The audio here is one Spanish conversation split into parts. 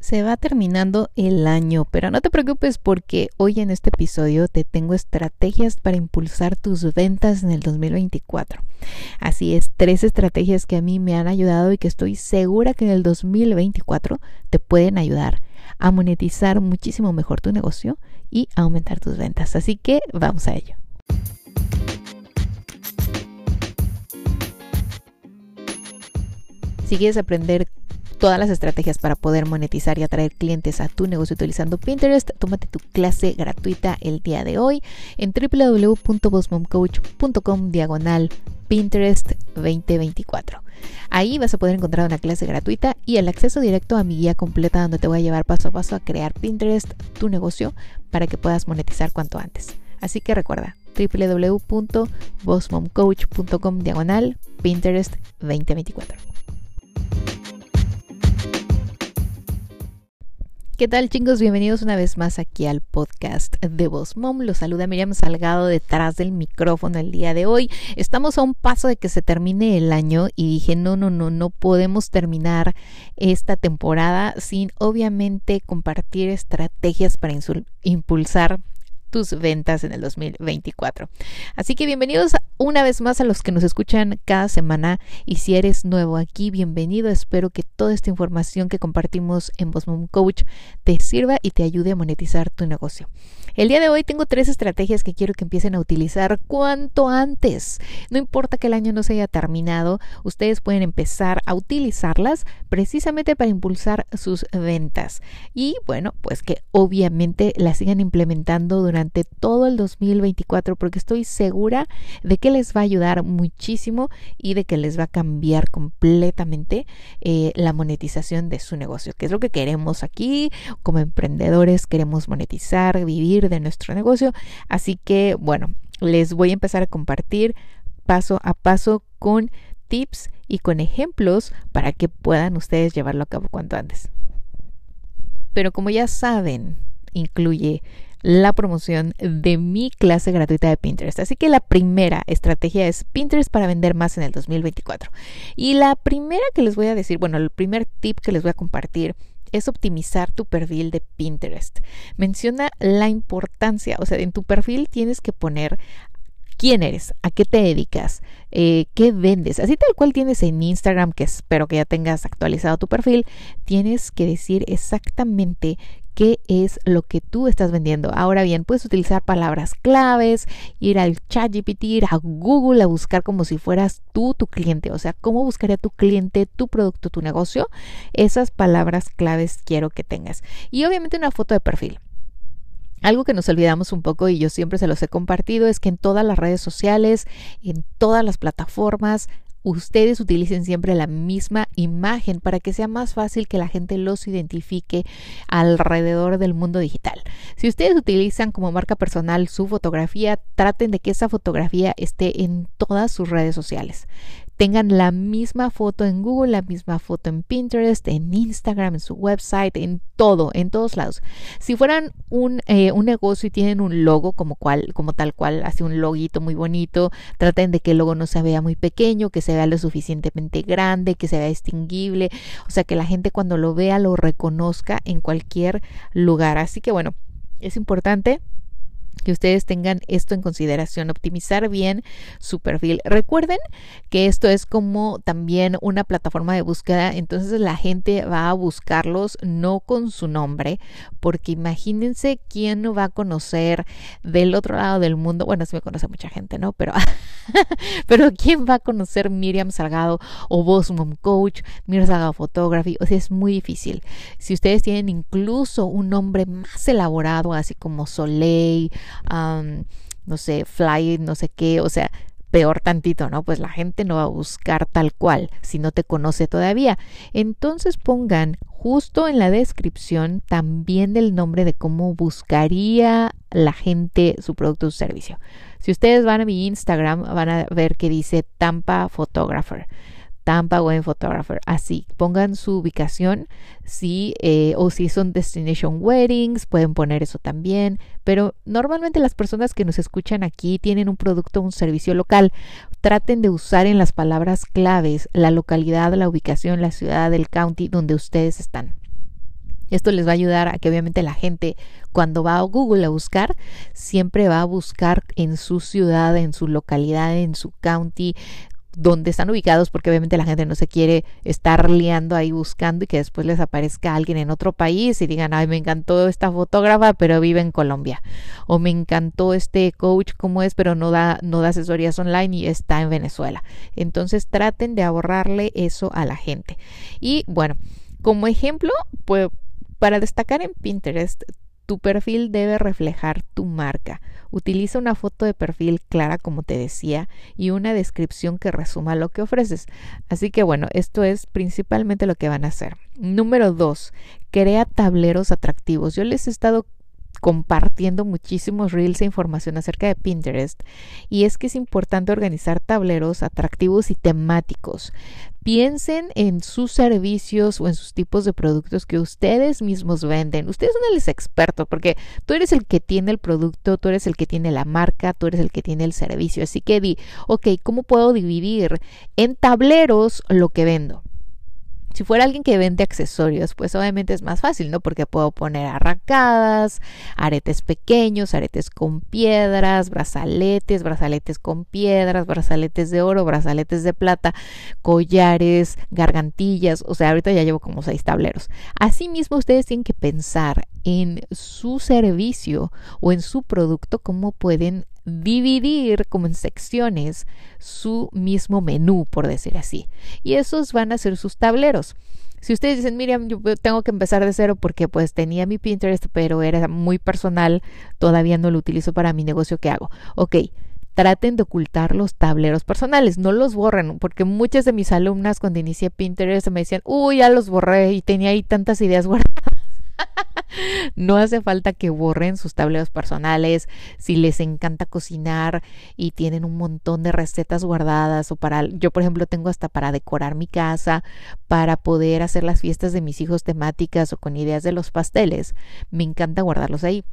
Se va terminando el año, pero no te preocupes porque hoy en este episodio te tengo estrategias para impulsar tus ventas en el 2024. Así es, tres estrategias que a mí me han ayudado y que estoy segura que en el 2024 te pueden ayudar a monetizar muchísimo mejor tu negocio y aumentar tus ventas. Así que vamos a ello. Si quieres aprender todas las estrategias para poder monetizar y atraer clientes a tu negocio utilizando Pinterest, tómate tu clase gratuita el día de hoy en www.bossmomcoach.com diagonal Pinterest 2024. Ahí vas a poder encontrar una clase gratuita y el acceso directo a mi guía completa donde te voy a llevar paso a paso a crear Pinterest, tu negocio, para que puedas monetizar cuanto antes. Así que recuerda www.bossmomcoach.com diagonal Pinterest 2024. ¿Qué tal chicos? Bienvenidos una vez más aquí al podcast de Voz Mom. Los saluda Miriam Salgado detrás del micrófono el día de hoy. Estamos a un paso de que se termine el año y dije, no, no, no, no podemos terminar esta temporada sin obviamente compartir estrategias para impulsar tus ventas en el 2024. Así que bienvenidos una vez más a los que nos escuchan cada semana y si eres nuevo aquí, bienvenido. Espero que toda esta información que compartimos en Bosmom Coach te sirva y te ayude a monetizar tu negocio. El día de hoy tengo tres estrategias que quiero que empiecen a utilizar cuanto antes. No importa que el año no se haya terminado, ustedes pueden empezar a utilizarlas precisamente para impulsar sus ventas. Y bueno, pues que obviamente las sigan implementando durante todo el 2024 porque estoy segura de que les va a ayudar muchísimo y de que les va a cambiar completamente eh, la monetización de su negocio, que es lo que queremos aquí como emprendedores, queremos monetizar, vivir de nuestro negocio. Así que bueno, les voy a empezar a compartir paso a paso con tips y con ejemplos para que puedan ustedes llevarlo a cabo cuanto antes. Pero como ya saben, incluye la promoción de mi clase gratuita de Pinterest. Así que la primera estrategia es Pinterest para vender más en el 2024. Y la primera que les voy a decir, bueno, el primer tip que les voy a compartir es optimizar tu perfil de Pinterest. Menciona la importancia, o sea, en tu perfil tienes que poner quién eres, a qué te dedicas, eh, qué vendes. Así tal cual tienes en Instagram, que espero que ya tengas actualizado tu perfil, tienes que decir exactamente qué es lo que tú estás vendiendo. Ahora bien, puedes utilizar palabras claves, ir al chat GPT, ir a Google a buscar como si fueras tú tu cliente. O sea, cómo buscaría tu cliente, tu producto, tu negocio. Esas palabras claves quiero que tengas. Y obviamente una foto de perfil. Algo que nos olvidamos un poco y yo siempre se los he compartido es que en todas las redes sociales, en todas las plataformas, ustedes utilicen siempre la misma imagen para que sea más fácil que la gente los identifique alrededor del mundo digital. Si ustedes utilizan como marca personal su fotografía, traten de que esa fotografía esté en todas sus redes sociales tengan la misma foto en Google, la misma foto en Pinterest, en Instagram, en su website, en todo, en todos lados. Si fueran un, eh, un negocio y tienen un logo como, cual, como tal cual, así un loguito muy bonito, traten de que el logo no se vea muy pequeño, que se vea lo suficientemente grande, que se vea distinguible, o sea, que la gente cuando lo vea lo reconozca en cualquier lugar. Así que bueno, es importante que ustedes tengan esto en consideración, optimizar bien su perfil. Recuerden que esto es como también una plataforma de búsqueda, entonces la gente va a buscarlos no con su nombre, porque imagínense quién no va a conocer del otro lado del mundo. Bueno, sí me conoce mucha gente, ¿no? Pero, pero quién va a conocer Miriam Salgado o Boss Mom Coach, Miriam Salgado Photography, o sea, es muy difícil. Si ustedes tienen incluso un nombre más elaborado, así como Soleil, no sé, fly, no sé qué, o sea, peor tantito, ¿no? Pues la gente no va a buscar tal cual si no te conoce todavía. Entonces pongan justo en la descripción también del nombre de cómo buscaría la gente su producto o su servicio. Si ustedes van a mi Instagram, van a ver que dice Tampa Photographer. Tampa Wedding Photographer. Así, pongan su ubicación, sí, eh, o si son Destination Weddings, pueden poner eso también. Pero normalmente las personas que nos escuchan aquí tienen un producto o un servicio local. Traten de usar en las palabras claves la localidad, la ubicación, la ciudad, el county donde ustedes están. Esto les va a ayudar a que obviamente la gente cuando va a Google a buscar, siempre va a buscar en su ciudad, en su localidad, en su county, donde están ubicados, porque obviamente la gente no se quiere estar liando ahí buscando y que después les aparezca alguien en otro país y digan, ay, me encantó esta fotógrafa, pero vive en Colombia. O me encantó este coach, como es, pero no da, no da asesorías online y está en Venezuela. Entonces traten de ahorrarle eso a la gente. Y bueno, como ejemplo, pues para destacar en Pinterest, tu perfil debe reflejar tu marca. Utiliza una foto de perfil clara, como te decía, y una descripción que resuma lo que ofreces. Así que bueno, esto es principalmente lo que van a hacer. Número dos, crea tableros atractivos. Yo les he estado compartiendo muchísimos reels e información acerca de Pinterest y es que es importante organizar tableros atractivos y temáticos. Piensen en sus servicios o en sus tipos de productos que ustedes mismos venden. Ustedes son el experto porque tú eres el que tiene el producto, tú eres el que tiene la marca, tú eres el que tiene el servicio. Así que di, ok, ¿cómo puedo dividir en tableros lo que vendo? Si fuera alguien que vende accesorios, pues obviamente es más fácil, ¿no? Porque puedo poner arracadas, aretes pequeños, aretes con piedras, brazaletes, brazaletes con piedras, brazaletes de oro, brazaletes de plata, collares, gargantillas, o sea, ahorita ya llevo como seis tableros. Asimismo, ustedes tienen que pensar en su servicio o en su producto, cómo pueden dividir como en secciones su mismo menú, por decir así. Y esos van a ser sus tableros. Si ustedes dicen, Miriam, yo tengo que empezar de cero porque pues tenía mi Pinterest, pero era muy personal, todavía no lo utilizo para mi negocio, ¿qué hago? Ok, traten de ocultar los tableros personales, no los borren, porque muchas de mis alumnas cuando inicié Pinterest me decían, uy, ya los borré y tenía ahí tantas ideas guardadas no hace falta que borren sus tableros personales. Si les encanta cocinar y tienen un montón de recetas guardadas o para, yo por ejemplo tengo hasta para decorar mi casa, para poder hacer las fiestas de mis hijos temáticas o con ideas de los pasteles, me encanta guardarlos ahí.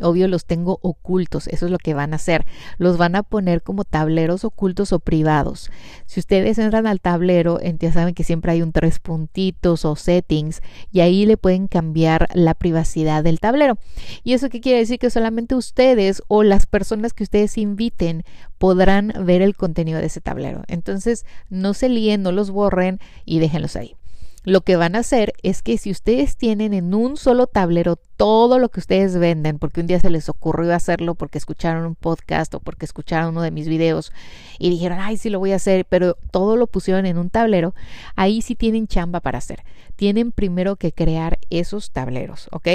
Obvio los tengo ocultos, eso es lo que van a hacer. Los van a poner como tableros ocultos o privados. Si ustedes entran al tablero, ya saben que siempre hay un tres puntitos o settings y ahí le pueden cambiar la privacidad del tablero. ¿Y eso qué quiere decir? Que solamente ustedes o las personas que ustedes inviten podrán ver el contenido de ese tablero. Entonces, no se líen, no los borren y déjenlos ahí. Lo que van a hacer es que si ustedes tienen en un solo tablero todo lo que ustedes venden, porque un día se les ocurrió hacerlo porque escucharon un podcast o porque escucharon uno de mis videos y dijeron, ay, sí lo voy a hacer, pero todo lo pusieron en un tablero, ahí sí tienen chamba para hacer. Tienen primero que crear esos tableros, ¿ok?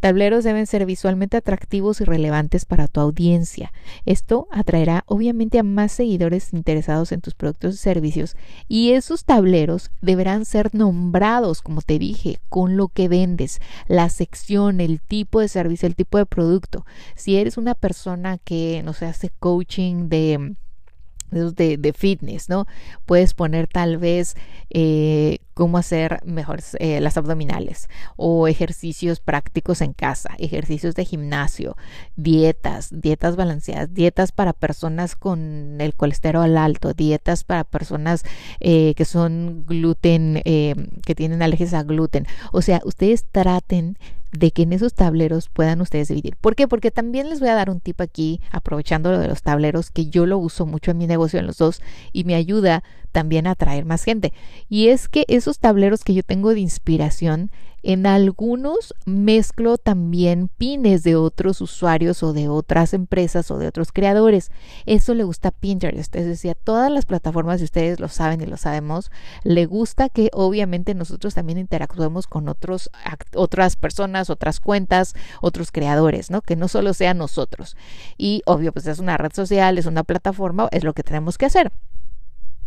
Tableros deben ser visualmente atractivos y relevantes para tu audiencia. Esto atraerá obviamente a más seguidores interesados en tus productos y servicios y esos tableros deberán ser nombrados, como te dije, con lo que vendes, la sección, el tipo de servicio, el tipo de producto. Si eres una persona que, no sé, hace coaching de de, fitness, ¿no? Puedes poner tal vez eh, cómo hacer mejor eh, las abdominales o ejercicios prácticos en casa, ejercicios de gimnasio, dietas, dietas balanceadas, dietas para personas con el colesterol alto, dietas para personas eh, que son gluten, que tienen alergias a gluten. O sea, ustedes traten de que en esos tableros puedan ustedes dividir. ¿Por qué? Porque también les voy a dar un tip aquí, aprovechando lo de los tableros, que yo lo uso mucho en mi negocio en los dos y me ayuda también a atraer más gente. Y es que esos tableros que yo tengo de inspiración en algunos mezclo también pines de otros usuarios o de otras empresas o de otros creadores. Eso le gusta a Pinterest, es decir, a todas las plataformas, si ustedes lo saben y lo sabemos, le gusta que obviamente nosotros también interactuemos con otros, otras personas, otras cuentas, otros creadores, ¿no? Que no solo sean nosotros. Y obvio, pues es una red social, es una plataforma, es lo que tenemos que hacer.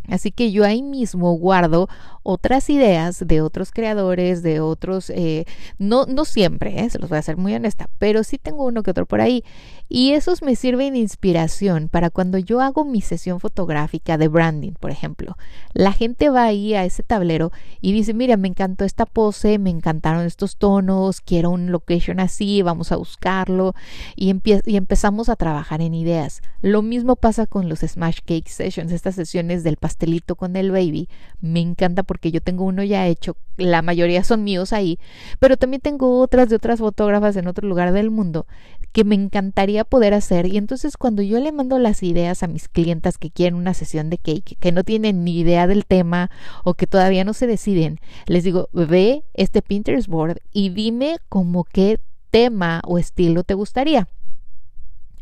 Así que yo ahí mismo guardo otras ideas de otros creadores, de otros, eh, no, no siempre, eh, se los voy a ser muy honesta, pero sí tengo uno que otro por ahí. Y esos me sirven de inspiración para cuando yo hago mi sesión fotográfica de branding, por ejemplo. La gente va ahí a ese tablero y dice, mira, me encantó esta pose, me encantaron estos tonos, quiero un location así, vamos a buscarlo y, y empezamos a trabajar en ideas. Lo mismo pasa con los Smash Cake Sessions, estas sesiones del pastel pastelito con el baby. Me encanta porque yo tengo uno ya hecho, la mayoría son míos ahí, pero también tengo otras de otras fotógrafas en otro lugar del mundo que me encantaría poder hacer. Y entonces cuando yo le mando las ideas a mis clientas que quieren una sesión de cake, que no tienen ni idea del tema o que todavía no se deciden, les digo, ve este Pinterest board y dime como qué tema o estilo te gustaría.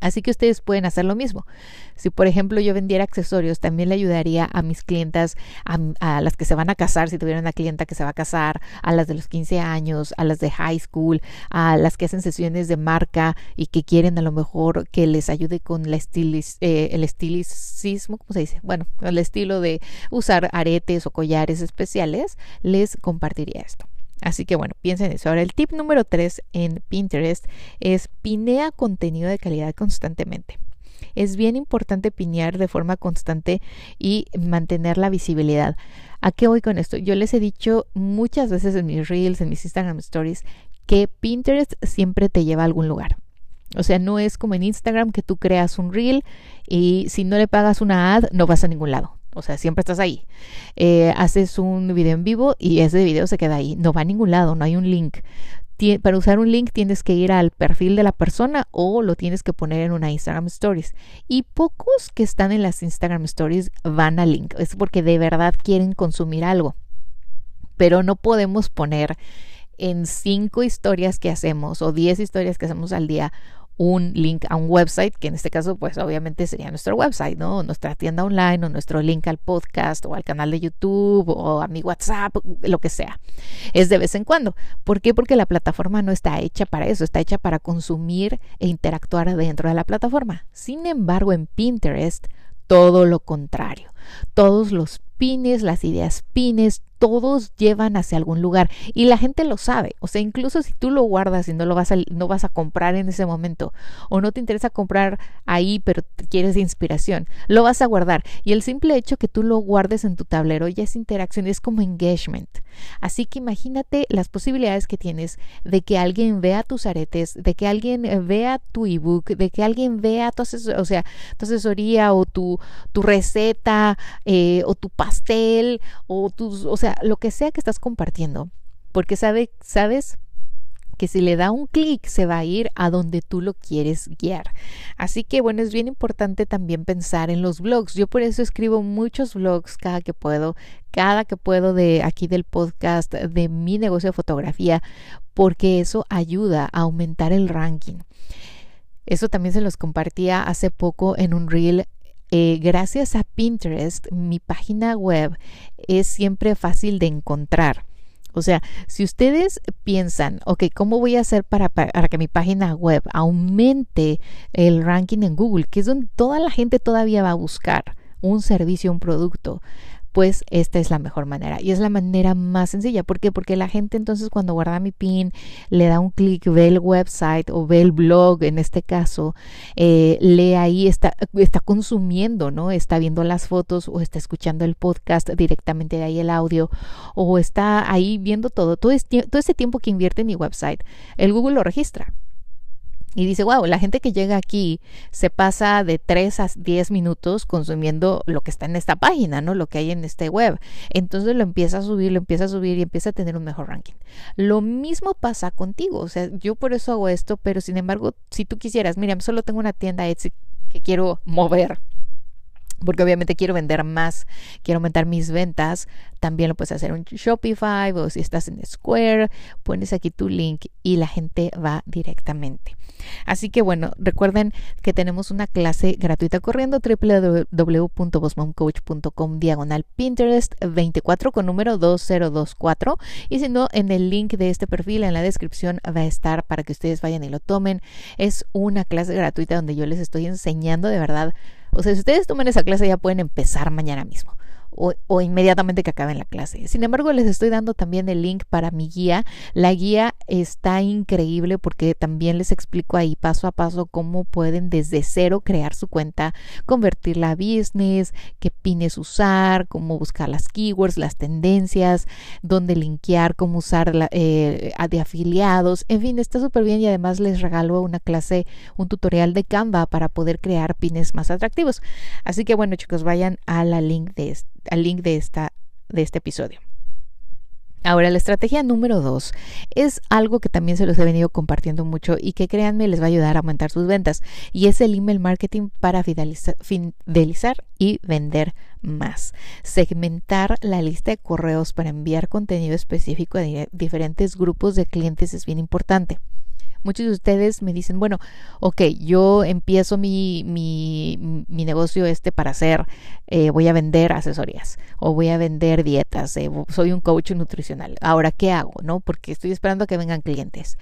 Así que ustedes pueden hacer lo mismo. Si, por ejemplo, yo vendiera accesorios, también le ayudaría a mis clientas, a, las que se van a casar, si tuviera una clienta que se va a casar, a las de los 15 años, a las de high school, a las que hacen sesiones de marca y que quieren a lo mejor que les ayude con la estilis, eh, el estilicismo, ¿cómo se dice? Bueno, el estilo de usar aretes o collares especiales, les compartiría esto. Así que bueno, piensen en eso. Ahora, el tip número 3 en Pinterest es pinea contenido de calidad constantemente. Es bien importante pinear de forma constante y mantener la visibilidad. ¿A qué voy con esto? Yo les he dicho muchas veces en mis reels, en mis Instagram stories, que Pinterest siempre te lleva a algún lugar. O sea, no es como en Instagram que tú creas un reel y si no le pagas una ad no vas a ningún lado. O sea, siempre estás ahí. Eh, haces un video en vivo y ese video se queda ahí. No va a ningún lado, no hay un link. para usar un link tienes que ir al perfil de la persona o lo tienes que poner en una Instagram Stories. Y pocos que están en las Instagram Stories van al link. Es porque de verdad quieren consumir algo. Pero no podemos poner en cinco historias que hacemos o diez historias que hacemos al día un link a un website, que en este caso pues obviamente sería nuestro website, ¿no? Nuestra tienda online o nuestro link al podcast o al canal de YouTube o a mi WhatsApp, lo que sea. Es de vez en cuando. ¿Por qué? Porque la plataforma no está hecha para eso, está hecha para consumir e interactuar dentro de la plataforma. Sin embargo, en Pinterest, todo lo contrario. Todos los pines, las ideas pines, todos llevan hacia algún lugar y la gente lo sabe. O sea, incluso si tú lo guardas y no lo vas a, no vas a comprar en ese momento o no te interesa comprar ahí, pero quieres inspiración, lo vas a guardar. Y el simple hecho que tú lo guardes en tu tablero ya es interacción, es como engagement. Así que imagínate las posibilidades que tienes de que alguien vea tus aretes, de que alguien vea tu ebook, de que alguien vea tu, o sea, tu asesoría o tu, tu receta eh, o tu pastel o tus, o sea, lo que sea que estás compartiendo, porque sabe, sabes que si le da un clic se va a ir a donde tú lo quieres guiar. Así que bueno, es bien importante también pensar en los blogs. Yo por eso escribo muchos blogs cada que puedo, cada que puedo de aquí del podcast de mi negocio de fotografía, porque eso ayuda a aumentar el ranking. Eso también se los compartía hace poco en un reel eh, gracias a Pinterest, mi página web es siempre fácil de encontrar. O sea, si ustedes piensan, ok, ¿cómo voy a hacer para, para, que mi página web aumente el ranking en Google? Que es donde toda la gente todavía va a buscar un servicio, un producto pues esta es la mejor manera y es la manera más sencilla. ¿Por qué? Porque la gente entonces cuando guarda mi pin le da un clic, ve el website o ve el blog en este caso, eh, lee ahí, está, está consumiendo, ¿no? Está viendo las fotos o está escuchando el podcast directamente de ahí el audio o está ahí viendo todo. Todo, todo ese tiempo que invierte en mi website, el Google lo registra. Y dice, wow, la gente que llega aquí se pasa de 3 a 10 minutos consumiendo lo que está en esta página, ¿no? Lo que hay en este web. Entonces lo empieza a subir, lo empieza a subir y empieza a tener un mejor ranking. Lo mismo pasa contigo. O sea, yo por eso hago esto, pero sin embargo, si tú quisieras, mira, solo tengo una tienda Etsy que quiero mover porque obviamente quiero vender más, quiero aumentar mis ventas, también lo puedes hacer en Shopify o si estás en Square, pones aquí tu link y la gente va directamente. Así que bueno, recuerden que tenemos una clase gratuita corriendo www.bosmomcoach.com diagonal Pinterest 24 con número 2024 y si no en el link de este perfil en la descripción va a estar para que ustedes vayan y lo tomen. Es una clase gratuita donde yo les estoy enseñando de verdad o sea, si ustedes toman esa clase ya pueden empezar mañana mismo o, inmediatamente que acaben la clase. Sin embargo, les estoy dando también el link para mi guía. La guía está increíble porque también les explico ahí paso a paso cómo pueden desde cero crear su cuenta, convertirla a business, qué pines usar, cómo buscar las keywords, las tendencias, dónde linkear, cómo usar la, eh, de afiliados. En fin, está súper bien y además les regalo una clase, un tutorial de Canva para poder crear pines más atractivos. Así que bueno, chicos, vayan a la link de este al link de, esta, de este episodio. Ahora, la estrategia número dos es algo que también se los he venido compartiendo mucho y que créanme les va a ayudar a aumentar sus ventas y es el email marketing para fidelizar, fidelizar y vender más. Segmentar la lista de correos para enviar contenido específico a diferentes grupos de clientes es bien importante. Muchos de ustedes me dicen, bueno, ok, yo empiezo mi, mi, mi negocio este para hacer, eh, voy a vender asesorías o voy a vender dietas, eh, soy un coach nutricional. Ahora, ¿qué hago? ¿No? Porque estoy esperando a que vengan clientes.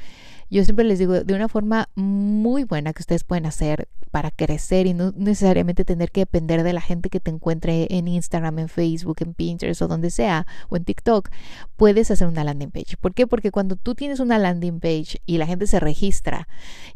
Yo siempre les digo, de una forma muy buena que ustedes pueden hacer para crecer y no necesariamente tener que depender de la gente que te encuentre en Instagram, en Facebook, en Pinterest o donde sea, o en TikTok, puedes hacer una landing page. ¿Por qué? Porque cuando tú tienes una landing page y la gente se registra,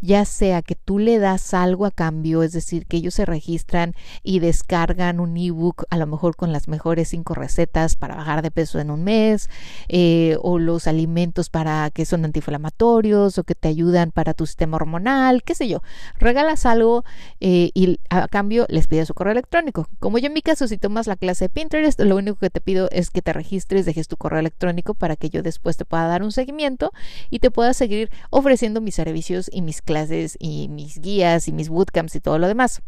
ya sea que tú le das algo a cambio, es decir, que ellos se registran y descargan un ebook, a lo mejor con las mejores cinco recetas para bajar de peso en un mes, eh, o los alimentos para que son antiinflamatorios, o que te ayudan para tu sistema hormonal, qué sé yo, regalas algo eh, y a cambio les pides su correo electrónico. Como yo en mi caso, si tomas la clase de Pinterest, lo único que te pido es que te registres, dejes tu correo electrónico para que yo después te pueda dar un seguimiento y te pueda seguir ofreciendo mis servicios y mis clases y mis guías y mis bootcamps y todo lo demás.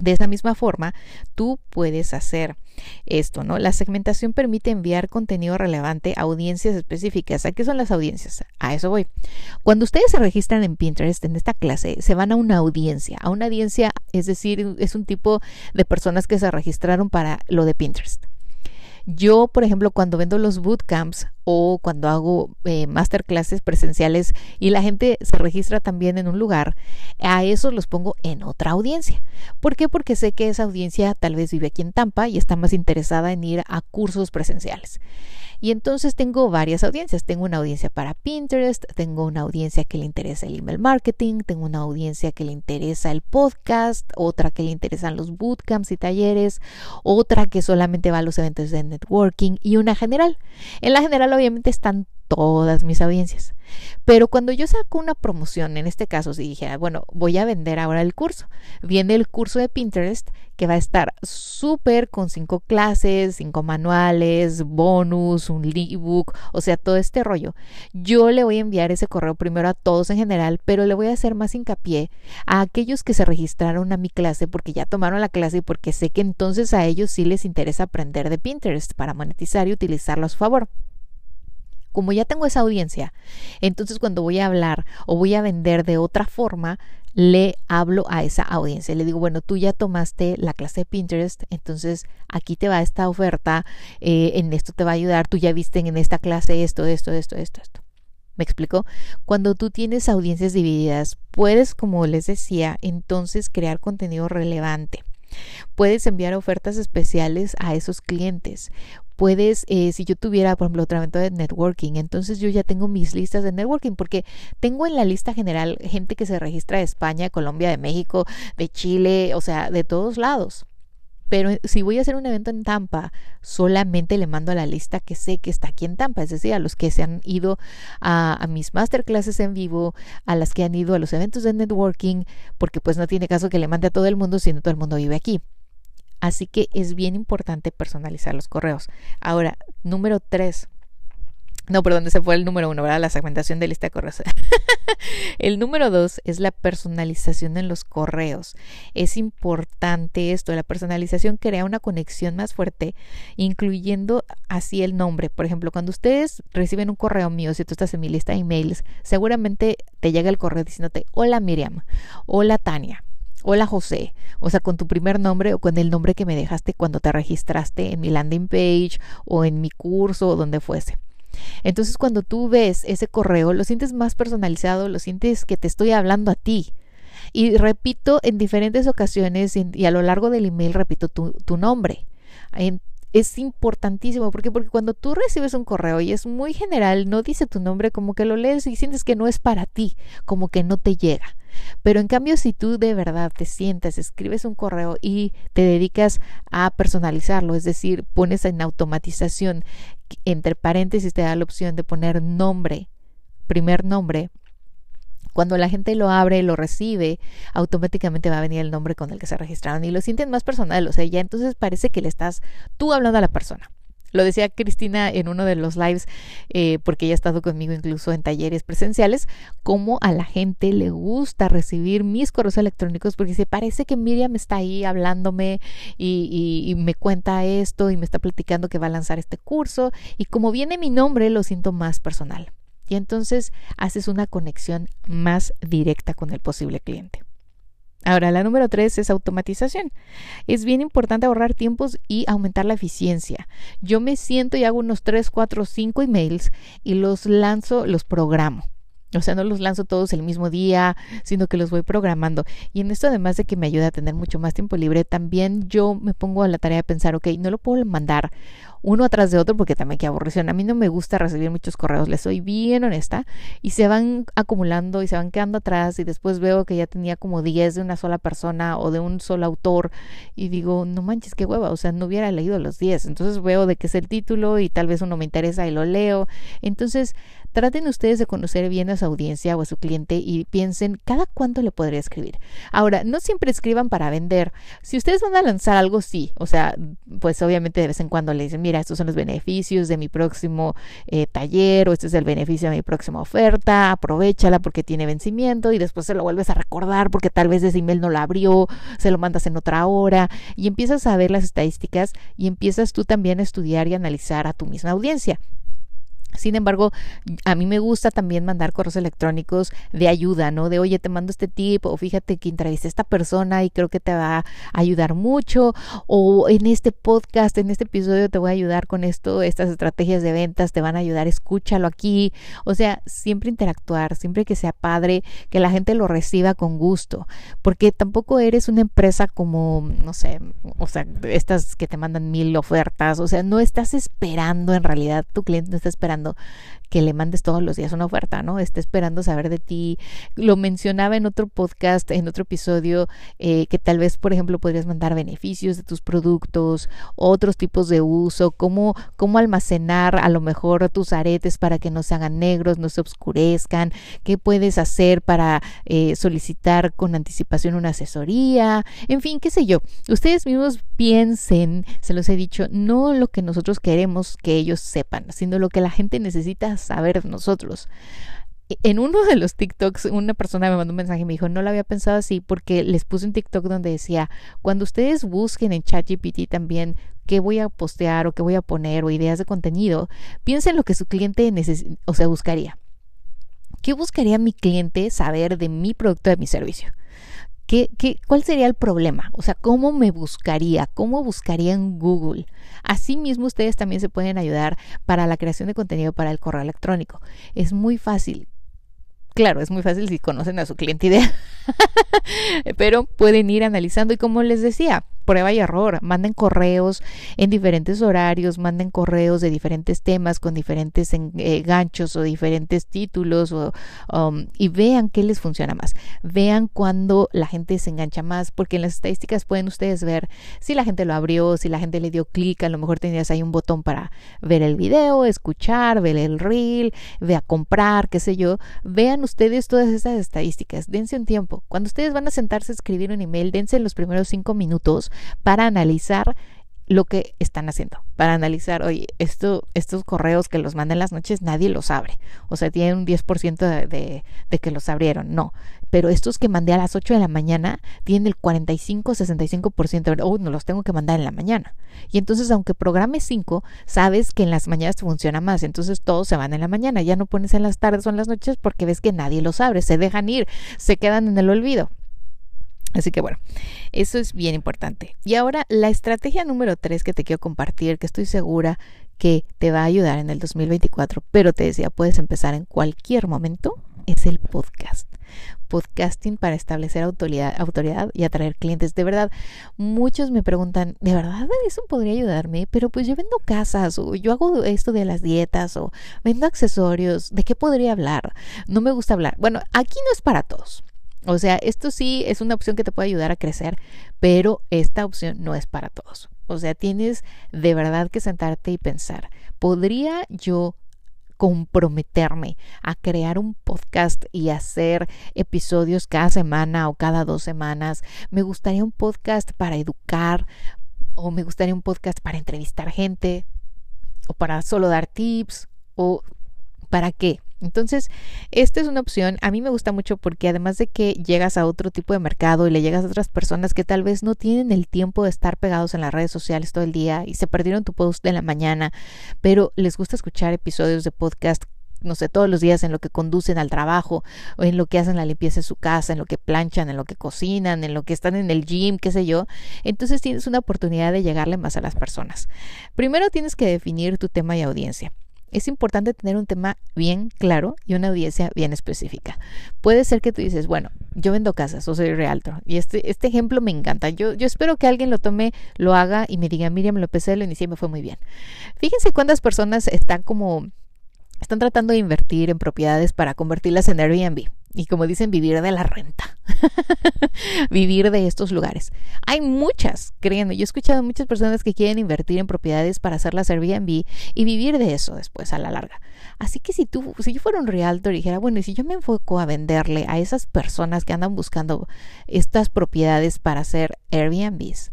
De esa misma forma, tú puedes hacer esto, ¿no? La segmentación permite enviar contenido relevante a audiencias específicas. ¿A qué son las audiencias? A eso voy. Cuando ustedes se registran en Pinterest en esta clase, se van a una audiencia. A una audiencia, es decir, es un tipo de personas que se registraron para lo de Pinterest. Yo, por ejemplo, cuando vendo los bootcamps o cuando hago eh, masterclasses presenciales y la gente se registra también en un lugar, a esos los pongo en otra audiencia. ¿Por qué? Porque sé que esa audiencia tal vez vive aquí en Tampa y está más interesada en ir a cursos presenciales. Y entonces tengo varias audiencias. Tengo una audiencia para Pinterest, tengo una audiencia que le interesa el email marketing, tengo una audiencia que le interesa el podcast, otra que le interesan los bootcamps y talleres, otra que solamente va a los eventos de networking y una general. En la general obviamente están todas mis audiencias. Pero cuando yo saco una promoción, en este caso, si dije, ah, bueno, voy a vender ahora el curso, viene el curso de Pinterest que va a estar súper con cinco clases, cinco manuales, bonus, un ebook, o sea, todo este rollo. Yo le voy a enviar ese correo primero a todos en general, pero le voy a hacer más hincapié a aquellos que se registraron a mi clase porque ya tomaron la clase y porque sé que entonces a ellos sí les interesa aprender de Pinterest para monetizar y utilizarlo a su favor como ya tengo esa audiencia, entonces cuando voy a hablar o voy a vender de otra forma, le hablo a esa audiencia. Le digo, bueno, tú ya tomaste la clase de Pinterest, entonces aquí te va esta oferta, eh, en esto te va a ayudar, tú ya viste en esta clase esto, esto, esto, esto, esto. ¿Me explico? Cuando tú tienes audiencias divididas, puedes, como les decía, entonces crear contenido relevante. Puedes enviar ofertas especiales a esos clientes puedes, eh, si yo tuviera, por ejemplo, otra venta de networking, entonces yo ya tengo mis listas de networking porque tengo en la lista general gente que se registra de España, de Colombia, de México, de Chile, o sea, de todos lados. Pero si voy a hacer un evento en Tampa, solamente le mando a la lista que sé que está aquí en Tampa, es decir, a los que se han ido a, a, mis masterclasses en vivo, a las que han ido a los eventos de networking, porque pues no tiene caso que le mande a todo el mundo si no todo el mundo vive aquí. Así que es bien importante personalizar los correos. Ahora, número tres. No, perdón, ese fue el número uno, ¿verdad? La segmentación de lista de correos. el número dos es la personalización en los correos. Es importante esto. La personalización crea una conexión más fuerte, incluyendo así el nombre. Por ejemplo, cuando ustedes reciben un correo mío, si tú estás en mi lista de emails, seguramente te llega el correo diciéndote, hola Miriam, hola Tania hola José, o sea, con tu primer nombre o con el nombre que me dejaste cuando te registraste en mi landing page o en mi curso o donde fuese. Entonces cuando tú ves ese correo, lo sientes más personalizado, lo sientes que te estoy hablando a ti. Y repito en diferentes ocasiones y, a lo largo del email repito tu, tu nombre. Es importantísimo. ¿Por Porque cuando tú recibes un correo y es muy general, no dice tu nombre, como que lo lees y sientes que no es para ti, como que no te llega. Pero en cambio, si tú de verdad te sientas, escribes un correo y te dedicas a personalizarlo, es decir, pones en automatización, entre paréntesis te da la opción de poner nombre, primer nombre, Cuando la gente lo abre, lo recibe, automáticamente va a venir el nombre con el que se registraron y lo sienten más personal. O sea, ya entonces parece que le estás tú hablando a la persona. Lo decía Cristina en uno de los lives, eh, porque ella ha estado conmigo incluso en talleres presenciales, cómo a la gente le gusta recibir mis correos electrónicos porque se parece que Miriam está ahí hablándome y, y me cuenta esto y me está platicando que va a lanzar este curso y como viene mi nombre lo siento más personal. Y entonces haces una conexión más directa con el posible cliente. Ahora, la número tres es automatización. Es bien importante ahorrar tiempos y aumentar la eficiencia. Yo me siento y hago unos 3, 4, 5 emails y los lanzo, los programo. O sea, no los lanzo todos el mismo día, sino que los voy programando. Y en esto, además de que me ayuda a tener mucho más tiempo libre, también yo me pongo a la tarea de pensar, ok, no lo puedo mandar uno atrás de otro porque también qué aburrición. A mí no me gusta recibir muchos correos, les soy bien honesta, y se van acumulando y se van quedando atrás y después veo que ya tenía como 10 de una sola persona o de un solo autor y digo, no manches, qué hueva, o sea, no hubiera leído los 10. Entonces veo de qué es el título y tal vez uno me interesa y lo leo. Entonces, traten ustedes de conocer bien a su audiencia o a su cliente y piensen cada cuánto le podría escribir. Ahora, no siempre escriban para vender. Si ustedes van a lanzar algo, sí, o sea, pues obviamente de vez en cuando le dicen, mira, estos son los beneficios de mi próximo eh, taller o este es el beneficio de mi próxima oferta, aprovechala porque tiene vencimiento y después se lo vuelves a recordar porque tal vez ese email no lo abrió, se lo mandas en otra hora y empiezas a ver las estadísticas y empiezas tú también a estudiar y analizar a tu misma audiencia. Sin embargo, a mí me gusta también mandar correos electrónicos de ayuda, ¿no? De, oye, te mando este tip, o fíjate que entrevisté a esta persona y creo que te va a ayudar mucho, o en este podcast, en este episodio te voy a ayudar con esto, estas estrategias de ventas te van a ayudar, escúchalo aquí. O sea, siempre interactuar, siempre que sea padre, que la gente lo reciba con gusto, porque tampoco eres una empresa como, no sé, o sea, estas que te mandan mil ofertas, o sea, no estás esperando en realidad, tu cliente no está esperando que le mandes todos los días una oferta, ¿no? Está esperando saber de ti. Lo mencionaba en otro podcast, en otro episodio, eh, que tal vez, por ejemplo, podrías mandar beneficios de tus productos, otros tipos de uso, cómo, cómo almacenar a lo mejor tus aretes para que no se hagan negros, no se oscurezcan, qué puedes hacer para eh, solicitar con anticipación una asesoría, en fin, qué sé yo. Ustedes mismos piensen, se los he dicho, no lo que nosotros queremos que ellos sepan, sino lo que la gente necesita saber nosotros. E, en uno de los TikToks, una persona me mandó un mensaje y me dijo, no lo había pensado así porque les puse un TikTok donde decía, cuando ustedes busquen en ChatGPT también qué voy a postear o qué voy a poner o ideas de contenido, piensen lo que su cliente o sea, buscaría. ¿Qué buscaría mi cliente saber de mi producto, de mi servicio? ¿Qué, qué, cuál sería el problema? O sea, ¿cómo me buscaría? ¿Cómo buscaría en Google? Asimismo, ustedes también se pueden ayudar para la creación de contenido para el correo electrónico. Es muy fácil. Claro, es muy fácil si conocen a su cliente idea, pero pueden ir analizando y como les decía, prueba y error. Manden correos en diferentes horarios, manden correos de diferentes temas con diferentes eh, ganchos o diferentes títulos um, y vean qué les funciona más. Vean cuándo la gente se engancha más, porque en las estadísticas pueden ustedes ver si la gente lo abrió, si la gente le dio clic, a lo mejor tenías ahí un botón para ver el video, escuchar, ver el reel, ve a comprar, qué sé yo. Vean ustedes todas esas estadísticas, dense un tiempo. Cuando ustedes van a sentarse a escribir un email, dense los primeros cinco minutos para analizar lo que están haciendo, para analizar, oye, esto, estos correos que los mandan las noches nadie los abre, o sea, tienen un 10% de, de, que los abrieron, no, pero estos que mandé a las 8 de la mañana tienen el 45-65%, oh, no los tengo que mandar en la mañana. Y entonces, aunque programes 5, sabes que en las mañanas funciona más, entonces todos se van en la mañana, ya no pones en las tardes o en las noches porque ves que nadie los abre, se dejan ir, se quedan en el olvido. Así que bueno, eso es bien importante. Y ahora la estrategia número tres que te quiero compartir, que estoy segura que te va a ayudar en el 2024, pero te decía, puedes empezar en cualquier momento, es el podcast. Podcasting para establecer autoridad, autoridad y atraer clientes. De verdad, muchos me preguntan, ¿de verdad eso podría ayudarme? Pero pues yo vendo casas o yo hago esto de las dietas o vendo accesorios. ¿De qué podría hablar? No me gusta hablar. Bueno, aquí no es para todos. O sea, esto sí es una opción que te puede ayudar a crecer, pero esta opción no es para todos. O sea, tienes de verdad que sentarte y pensar, ¿podría yo comprometerme a crear un podcast y hacer episodios cada semana o cada dos semanas. Me gustaría un podcast para educar o me gustaría un podcast para entrevistar gente o para solo dar tips o para qué. Entonces, esta es una opción. A mí me gusta mucho porque además de que llegas a otro tipo de mercado y le llegas a otras personas que tal vez no tienen el tiempo de estar pegados en las redes sociales todo el día y se perdieron tu post de la mañana, pero les gusta escuchar episodios de podcast no sé, todos los días en lo que conducen al trabajo, o en lo que hacen la limpieza de su casa, en lo que planchan, en lo que cocinan, en lo que están en el gym, qué sé yo. Entonces tienes una oportunidad de llegarle más a las personas. Primero tienes que definir tu tema y audiencia es importante tener un tema bien claro y una audiencia bien específica. Puede ser que tú dices, bueno, yo vendo casas o soy realtor y este, este ejemplo me encanta. Yo, yo espero que alguien lo tome, lo haga y me diga, Miriam, lo empecé, lo inicié y me fue muy bien. Fíjense cuántas personas están como, están tratando de invertir en propiedades para convertirlas en Airbnb y como dicen, vivir de la renta, vivir de estos lugares. Hay muchas, créanme, yo he escuchado muchas personas que quieren invertir en propiedades para hacerlas Airbnb y vivir de eso después a la larga. Así que si tú, si yo fuera un realtor y dijera, bueno, y si yo me enfoco a venderle a esas personas que andan buscando estas propiedades para hacer Airbnbs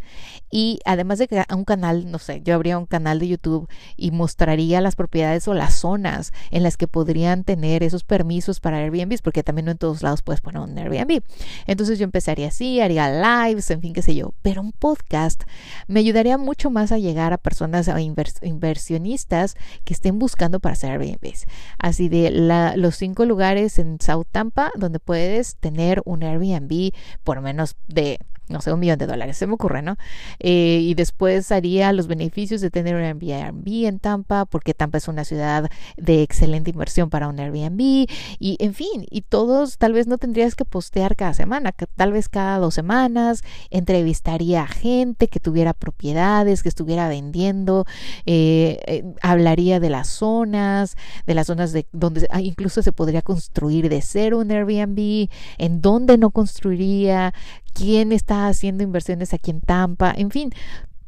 y además de que un canal, no sé, yo habría un canal de YouTube y mostraría las propiedades o las zonas en las que podrían tener esos permisos para Airbnbs, porque también no en todos lados puedes poner un Airbnb. Entonces yo empezaría así, haría lives, en fin, qué sé yo. Pero un podcast me ayudaría mucho más a llegar a personas o inversionistas que estén buscando para hacer Airbnbs. Así de los cinco lugares en South Tampa donde puedes tener un Airbnb por menos de no sé, un millón de dólares, se me ocurre, ¿no? Eh, y después haría los beneficios de tener un Airbnb en Tampa, porque Tampa es una ciudad de excelente inversión para un Airbnb, y en fin, y todos tal vez no tendrías que postear cada semana, tal vez cada dos semanas, entrevistaría a gente que tuviera propiedades, que estuviera vendiendo, eh, eh, hablaría de las zonas, de las zonas de donde ah, incluso se podría construir de cero un Airbnb, en dónde no construiría, quién está haciendo inversiones aquí en Tampa, en fin,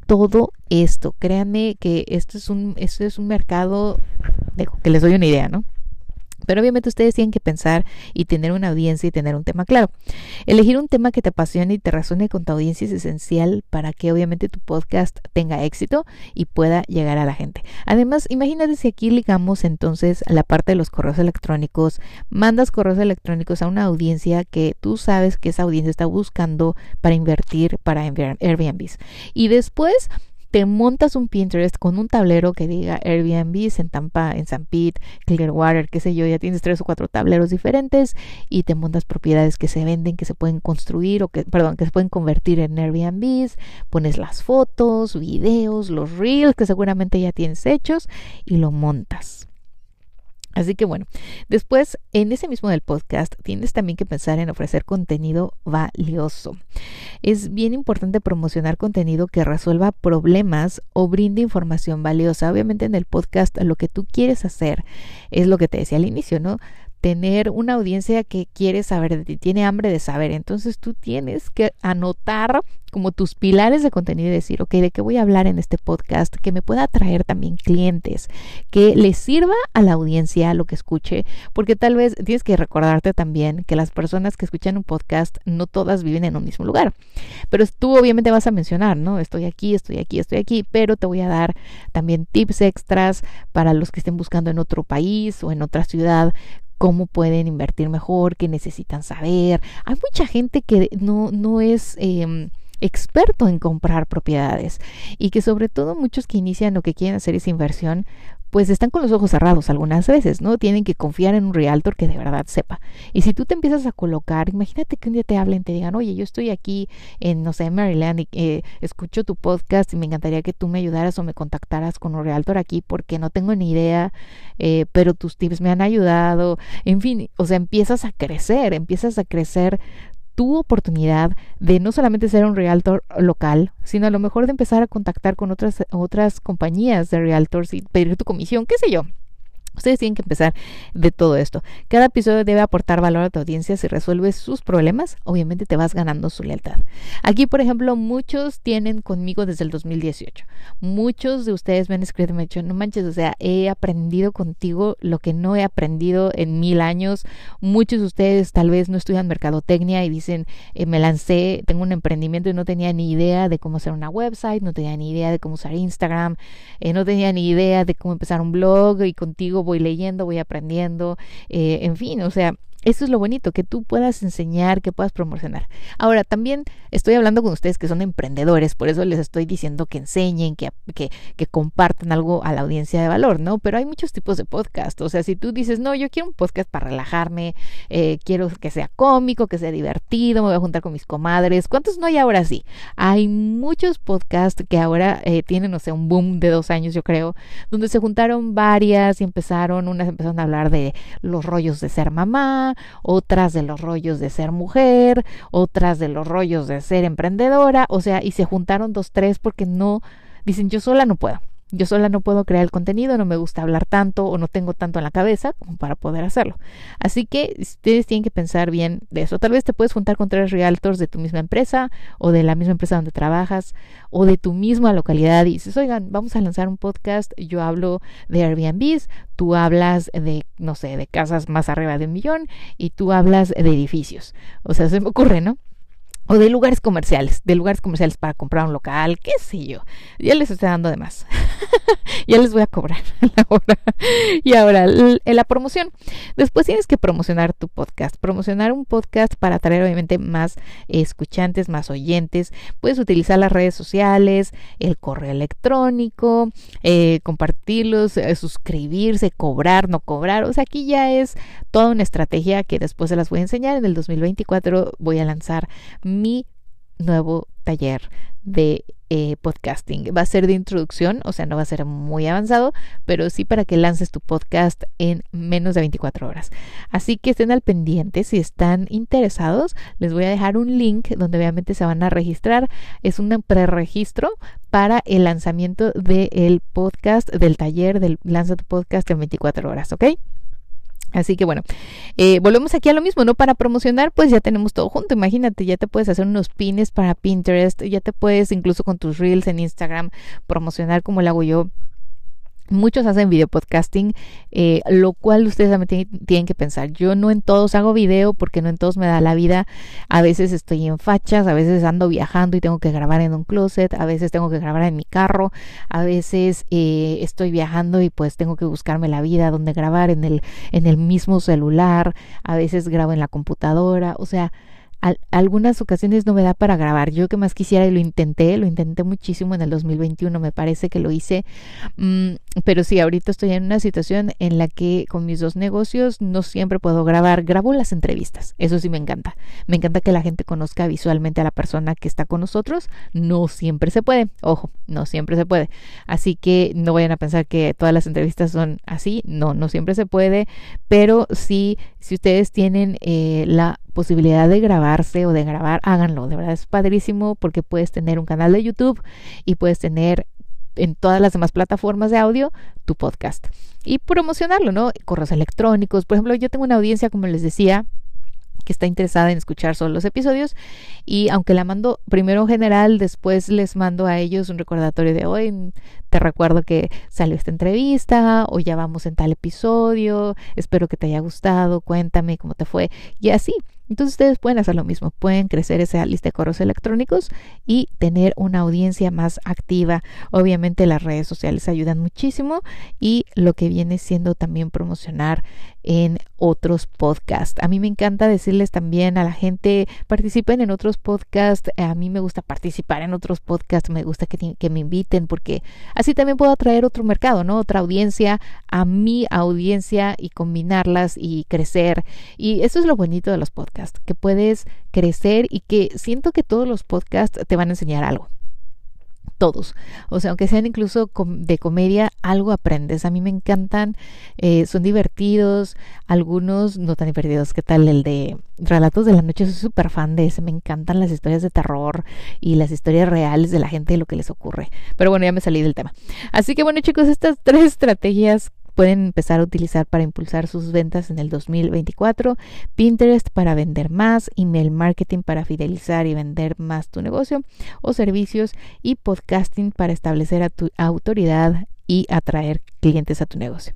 todo esto. Créanme que esto es un, esto es un mercado, que les doy una idea, ¿no? Pero obviamente ustedes tienen que pensar y tener una audiencia y tener un tema claro. Elegir un tema que te apasione y te resuene con tu audiencia es esencial para que obviamente tu podcast tenga éxito y pueda llegar a la gente. Además, imagínate si aquí ligamos entonces la parte de los correos electrónicos, mandas correos electrónicos a una audiencia que tú sabes que esa audiencia está buscando para invertir para Airbnbs. Y después te montas un Pinterest con un tablero que diga Airbnb en Tampa, en San Pete, Clearwater, qué sé yo, ya tienes tres o cuatro tableros diferentes y te montas propiedades que se venden, que se pueden construir o que, perdón, que se pueden convertir en Airbnbs, pones las fotos, videos, los reels que seguramente ya tienes hechos y lo montas. Así que bueno, después en ese mismo del podcast tienes también que pensar en ofrecer contenido valioso. Es bien importante promocionar contenido que resuelva problemas o brinde información valiosa. Obviamente en el podcast lo que tú quieres hacer es lo que te decía al inicio, ¿no? Tener una audiencia que quiere saber de ti, tiene hambre de saber. Entonces tú tienes que anotar como tus pilares de contenido y decir, ok, ¿de qué voy a hablar en este podcast? Que me pueda atraer también clientes, que le sirva a la audiencia lo que escuche, porque tal vez tienes que recordarte también que las personas que escuchan un podcast no todas viven en un mismo lugar. Pero tú obviamente vas a mencionar, ¿no? Estoy aquí, estoy aquí, estoy aquí, pero te voy a dar también tips extras para los que estén buscando en otro país o en otra ciudad cómo pueden invertir mejor, qué necesitan saber. Hay mucha gente que no, no es... Eh, experto en comprar propiedades y que sobre todo muchos que inician o que quieren hacer esa inversión pues están con los ojos cerrados algunas veces, ¿no? Tienen que confiar en un realtor que de verdad sepa. Y si tú te empiezas a colocar, imagínate que un día te hablen te digan, oye, yo estoy aquí en, no sé, Maryland y eh, escucho tu podcast y me encantaría que tú me ayudaras o me contactaras con un realtor aquí porque no tengo ni idea, eh, pero tus tips me han ayudado. En fin, o sea, empiezas a crecer, empiezas a crecer tu oportunidad de no solamente ser un realtor local, sino a lo mejor de empezar a contactar con otras, otras compañías de realtors y pedir tu comisión, qué sé yo. Ustedes tienen que empezar de todo esto. Cada episodio debe aportar valor a tu audiencia. Si resuelves sus problemas, obviamente te vas ganando su lealtad. Aquí, por ejemplo, muchos tienen conmigo desde el 2018. Muchos de ustedes me han escrito y me han dicho, no manches, o sea, he aprendido contigo lo que no he aprendido en mil años. Muchos de ustedes tal vez no estudian mercadotecnia y dicen, eh, me lancé, tengo un emprendimiento y no tenía ni idea de cómo hacer una website, no tenía ni idea de cómo usar Instagram, eh, no tenía ni idea de cómo empezar un blog y contigo voy leyendo, voy aprendiendo, eh, en fin, o sea, eso es lo bonito, que tú puedas enseñar, que puedas promocionar. Ahora, también estoy hablando con ustedes que son emprendedores, por eso les estoy diciendo que enseñen, que, que, compartan algo a la audiencia de valor, ¿no? Pero hay muchos tipos de podcast. O sea, si tú dices, no, yo quiero un podcast para relajarme, eh, quiero que sea cómico, que sea divertido, me voy a juntar con mis comadres. ¿Cuántos no hay ahora sí? Hay muchos podcasts que ahora eh, tienen, o sea, un boom de dos años, yo creo, donde se juntaron varias y empezaron, unas empezaron a hablar de los rollos de ser mamá, otras de los rollos de ser mujer, otras de los rollos de ser emprendedora, o sea, y se juntaron dos, tres porque no, dicen yo sola no puedo. Yo sola no puedo crear el contenido, no me gusta hablar tanto o no tengo tanto en la cabeza como para poder hacerlo. Así que ustedes tienen que pensar bien de eso. Tal vez te puedes juntar con tres realtors de tu misma empresa o de la misma empresa donde trabajas o de tu misma localidad y dices, oigan, vamos a lanzar un podcast, yo hablo de Airbnbs, tú hablas de, no sé, de casas más arriba de un millón y tú hablas de edificios. O sea, se me ocurre, ¿no? o de lugares comerciales, de lugares comerciales para comprar un local, qué sé yo. Ya les estoy dando de más. ya les voy a cobrar ahora. Y ahora, la promoción. Después tienes que promocionar tu podcast. Promocionar un podcast para atraer obviamente más escuchantes, más oyentes. Puedes utilizar las redes sociales, el correo electrónico, eh, compartirlos, eh, suscribirse, cobrar, no cobrar. O sea, aquí ya es toda una estrategia que después se las voy a enseñar. En el 2024 voy a lanzar mi nuevo taller de eh, podcasting. Va a ser de introducción, o sea, no va a ser muy avanzado, pero sí para que lances tu podcast en menos de 24 horas. Así que estén al pendiente, si están interesados, les voy a dejar un link donde obviamente se van a registrar. Es un preregistro para el lanzamiento del podcast, del taller del Lanza tu podcast en 24 horas, ¿ok? Así que bueno, eh, volvemos aquí a lo mismo, ¿no? Para promocionar, pues ya tenemos todo junto. Imagínate, ya te puedes hacer unos pines para Pinterest, ya te puedes incluso con tus reels en Instagram promocionar como lo hago yo Muchos hacen video podcasting, eh, lo cual ustedes también tienen que pensar. Yo no en todos hago video porque no en todos me da la vida. A veces estoy en fachas, a veces ando viajando y tengo que grabar en un closet, a veces tengo que grabar en mi carro, a veces eh, estoy viajando y pues tengo que buscarme la vida donde grabar en el, en el mismo celular, a veces grabo en la computadora, o sea, algunas ocasiones no me da para grabar. Yo que más quisiera y lo intenté, lo intenté muchísimo en el 2021, me parece que lo hice. Mm, pero sí, ahorita estoy en una situación en la que con mis dos negocios no siempre puedo grabar. Grabo las entrevistas, eso sí me encanta. Me encanta que la gente conozca visualmente a la persona que está con nosotros. No siempre se puede, ojo, no siempre se puede. Así que no vayan a pensar que todas las entrevistas son así. No, no siempre se puede, pero sí, si ustedes tienen eh, la posibilidad de grabarse o de grabar, háganlo. De verdad es padrísimo porque puedes tener un canal de YouTube y puedes tener en todas las demás plataformas de audio tu podcast y promocionarlo, ¿no? Correos electrónicos. Por ejemplo, yo tengo una audiencia, como les decía, que está interesada en escuchar solo los episodios y aunque la mando primero general, después les mando a ellos un recordatorio de hoy, te recuerdo que salió esta entrevista o ya vamos en tal episodio, espero que te haya gustado, cuéntame cómo te fue y así. Entonces ustedes pueden hacer lo mismo, pueden crecer esa lista de correos electrónicos y tener una audiencia más activa. Obviamente las redes sociales ayudan muchísimo y lo que viene siendo también promocionar en otros podcasts. A mí me encanta decirles también a la gente, participen en otros podcasts. A mí me gusta participar en otros podcasts, me gusta que, que me inviten porque así también puedo atraer otro mercado, ¿no? Otra audiencia a mi audiencia y combinarlas y crecer. Y eso es lo bonito de los podcasts que puedes crecer y que siento que todos los podcasts te van a enseñar algo todos. O sea, aunque sean incluso de comedia, algo aprendes. A mí me encantan, eh, son divertidos, algunos no tan divertidos. ¿Qué tal el de Relatos de la Noche? Soy súper fan de ese. Me encantan las historias de terror y las historias reales de la gente y lo que les ocurre. Pero bueno, ya me salí del tema. Así que bueno, chicos, estas tres estrategias pueden empezar a utilizar para impulsar sus ventas en el 2024, Pinterest para vender más, email marketing para fidelizar y vender más tu negocio o servicios y podcasting para establecer a tu autoridad y atraer clientes a tu negocio.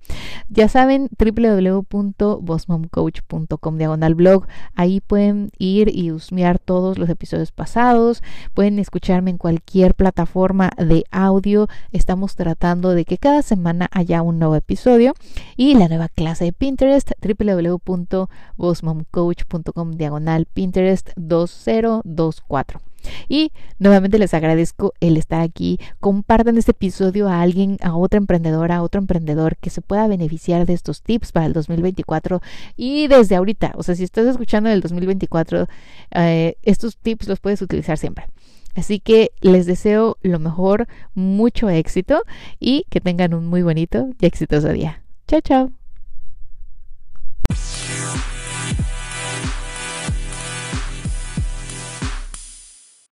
Ya saben, www.bossmomcoach.com diagonal blog. Ahí pueden ir y husmear todos los episodios pasados. Pueden escucharme en cualquier plataforma de audio. Estamos tratando de que cada semana haya un nuevo episodio. Y la nueva clase de Pinterest, www.bossmomcoach.com diagonal Pinterest 2024. Y nuevamente les agradezco el estar aquí. Compartan este episodio a alguien, a otra emprendedora, a otro emprendedor que se pueda beneficiar de estos tips para el 2024 y desde ahorita. O sea, si estás escuchando el 2024, eh, estos tips los puedes utilizar siempre. Así que les deseo lo mejor, mucho éxito y que tengan un muy bonito y exitoso día. Chao, chao.